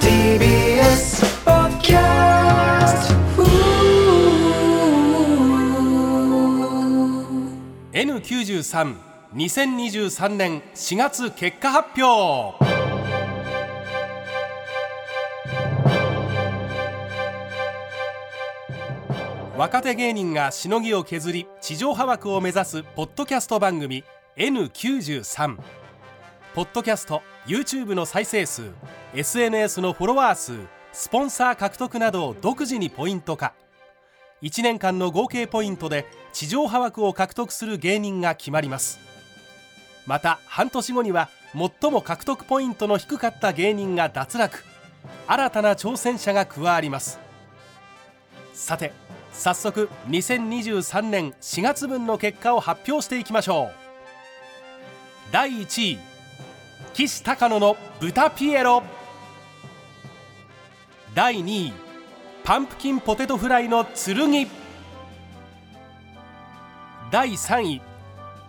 TBS ポッキャスト N932023 年4月結果発表。若手芸人がしのぎを削り地上波枠を目指すポッドキャスト番組 N93 ポッドキャスト YouTube の再生数 SNS のフォロワー数スポンサー獲得などを独自にポイント化。1年間の合計ポイントで地上波枠を獲得する芸人が決まります。また半年後には最も獲得ポイントの低かった芸人が脱落。新たな挑戦者が加わります。さて早速2023年4月分の結果を発表していきましょう。第1位。岸高野の豚ピエロ。第2位パンプキンポテトフライの剣。第3位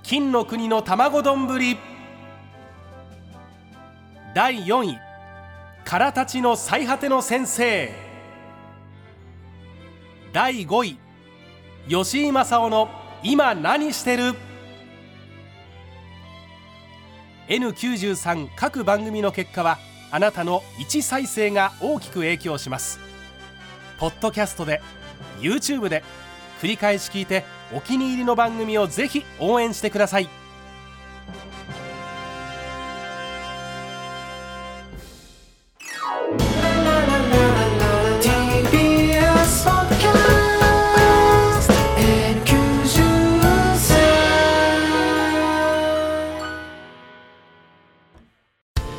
金の国の卵丼。第4位からたちの最果ての先生。第5位吉井正夫の今何してる？N93 各番組の結果はあなたの1再生が大きく影響します。ポッドキャストで YouTube で繰り返し聞いてお気に入りの番組をぜひ応援してください。